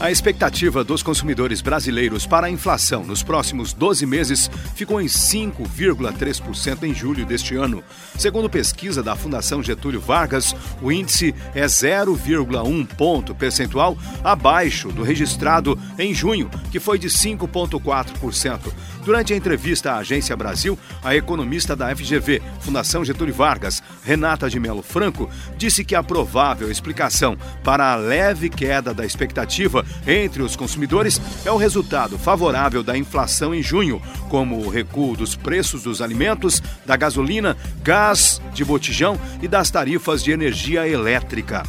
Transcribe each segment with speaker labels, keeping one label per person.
Speaker 1: A expectativa dos consumidores brasileiros para a inflação nos próximos 12 meses ficou em 5,3% em julho deste ano. Segundo pesquisa da Fundação Getúlio Vargas, o índice é 0,1 ponto percentual abaixo do registrado em junho, que foi de 5,4%. Durante a entrevista à Agência Brasil, a economista da FGV, Fundação Getúlio Vargas, Renata de Melo Franco, disse que a provável explicação para a leve queda da expectativa entre os consumidores é o resultado favorável da inflação em junho, como o recuo dos preços dos alimentos, da gasolina, gás de botijão e das tarifas de energia elétrica.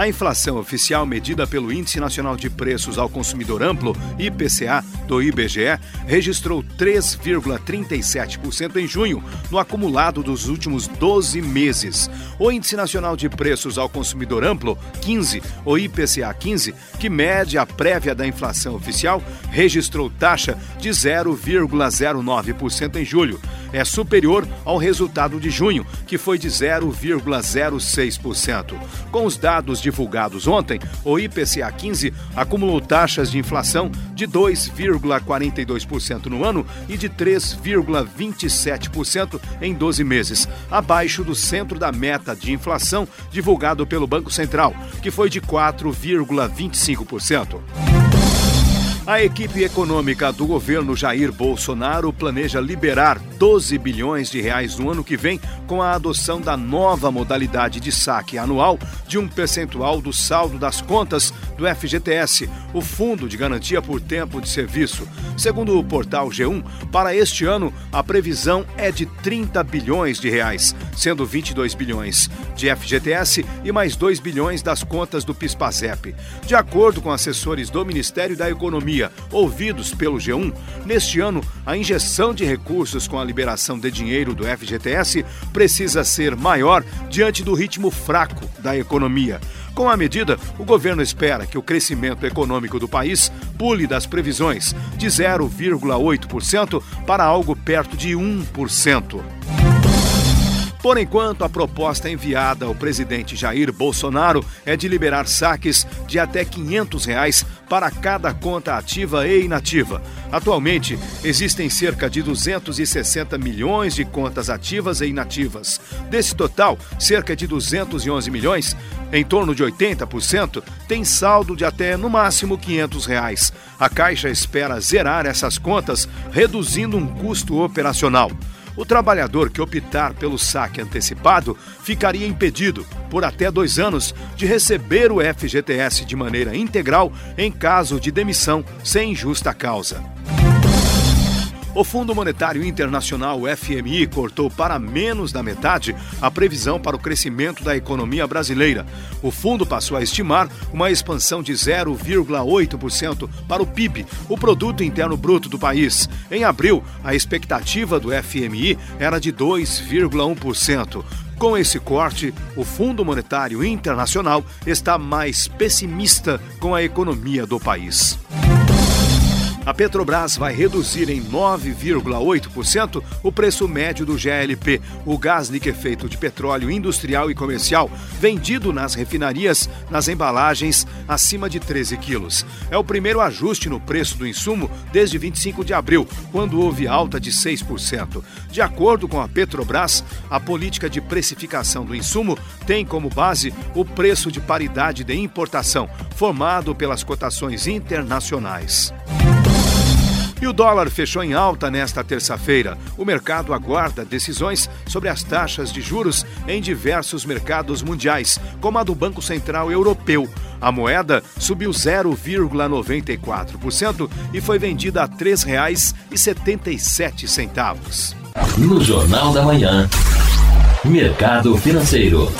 Speaker 1: A inflação oficial medida pelo Índice Nacional de Preços ao Consumidor Amplo, IPCA, do IBGE, registrou 3,37% em junho, no acumulado dos últimos 12 meses. O Índice Nacional de Preços ao Consumidor Amplo, 15, o IPCA 15, que mede a prévia da inflação oficial, registrou taxa de 0,09% em julho. É superior ao resultado de junho, que foi de 0,06%. Com os dados divulgados ontem, o IPCA 15 acumulou taxas de inflação de 2,42% no ano e de 3,27% em 12 meses, abaixo do centro da meta de inflação divulgado pelo Banco Central, que foi de 4,25%. A equipe econômica do governo Jair Bolsonaro planeja liberar 12 bilhões de reais no ano que vem com a adoção da nova modalidade de saque anual de um percentual do saldo das contas do FGTS, o Fundo de Garantia por Tempo de Serviço. Segundo o portal G1, para este ano a previsão é de 30 bilhões de reais, sendo 22 bilhões de FGTS e mais 2 bilhões das contas do PIS/PASEP. De acordo com assessores do Ministério da Economia, ouvidos pelo G1, neste ano a injeção de recursos com a liberação de dinheiro do FGTS precisa ser maior diante do ritmo fraco da economia. Com a medida, o governo espera que o crescimento econômico do país pule das previsões de 0,8% para algo perto de 1%. Por enquanto, a proposta enviada ao presidente Jair Bolsonaro é de liberar saques de até 500 reais para cada conta ativa e inativa. Atualmente, existem cerca de 260 milhões de contas ativas e inativas. Desse total, cerca de 211 milhões, em torno de 80%, tem saldo de até no máximo 500 reais. A Caixa espera zerar essas contas, reduzindo um custo operacional. O trabalhador que optar pelo saque antecipado ficaria impedido, por até dois anos, de receber o FGTS de maneira integral em caso de demissão sem justa causa. O Fundo Monetário Internacional, FMI, cortou para menos da metade a previsão para o crescimento da economia brasileira. O fundo passou a estimar uma expansão de 0,8% para o PIB, o produto interno bruto do país. Em abril, a expectativa do FMI era de 2,1%. Com esse corte, o Fundo Monetário Internacional está mais pessimista com a economia do país. A Petrobras vai reduzir em 9,8% o preço médio do GLP, o gás liquefeito de petróleo industrial e comercial, vendido nas refinarias nas embalagens acima de 13 quilos. É o primeiro ajuste no preço do insumo desde 25 de abril, quando houve alta de 6%. De acordo com a Petrobras, a política de precificação do insumo tem como base o preço de paridade de importação, formado pelas cotações internacionais. E o dólar fechou em alta nesta terça-feira. O mercado aguarda decisões sobre as taxas de juros em diversos mercados mundiais, como a do Banco Central Europeu. A moeda subiu 0,94% e foi vendida a R$ 3,77.
Speaker 2: No Jornal da Manhã, Mercado Financeiro.